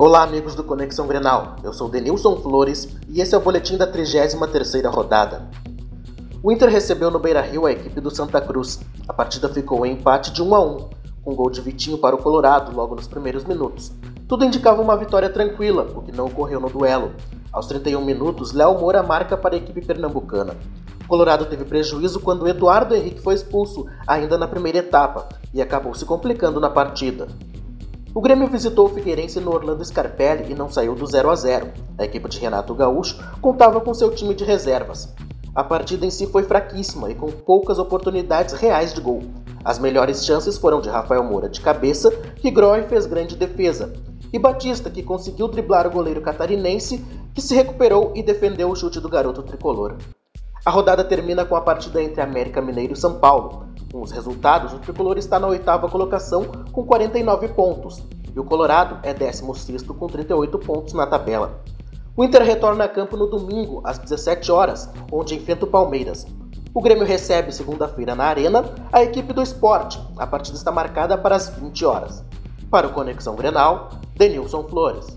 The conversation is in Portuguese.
Olá, amigos do Conexão Grenal. Eu sou Denilson Flores e esse é o boletim da 33ª rodada. O Inter recebeu no Beira-Rio a equipe do Santa Cruz. A partida ficou em empate de 1 a 1, com gol de Vitinho para o Colorado logo nos primeiros minutos. Tudo indicava uma vitória tranquila, o que não ocorreu no duelo. Aos 31 minutos, Léo Moura marca para a equipe pernambucana. O Colorado teve prejuízo quando Eduardo Henrique foi expulso, ainda na primeira etapa, e acabou se complicando na partida. O Grêmio visitou o Figueirense no Orlando Scarpelli e não saiu do 0 a 0. A equipe de Renato Gaúcho contava com seu time de reservas. A partida em si foi fraquíssima e com poucas oportunidades reais de gol. As melhores chances foram de Rafael Moura de cabeça, que Groy fez grande defesa, e Batista, que conseguiu driblar o goleiro catarinense, que se recuperou e defendeu o chute do garoto tricolor. A rodada termina com a partida entre América Mineiro e São Paulo. Com os resultados, o tricolor está na oitava colocação com 49 pontos e o Colorado é 16 com 38 pontos na tabela. O Inter retorna a campo no domingo às 17 horas, onde enfrenta o Palmeiras. O Grêmio recebe segunda-feira na Arena a equipe do esporte. A partida está marcada para as 20 horas. Para o Conexão Grenal, Denilson Flores.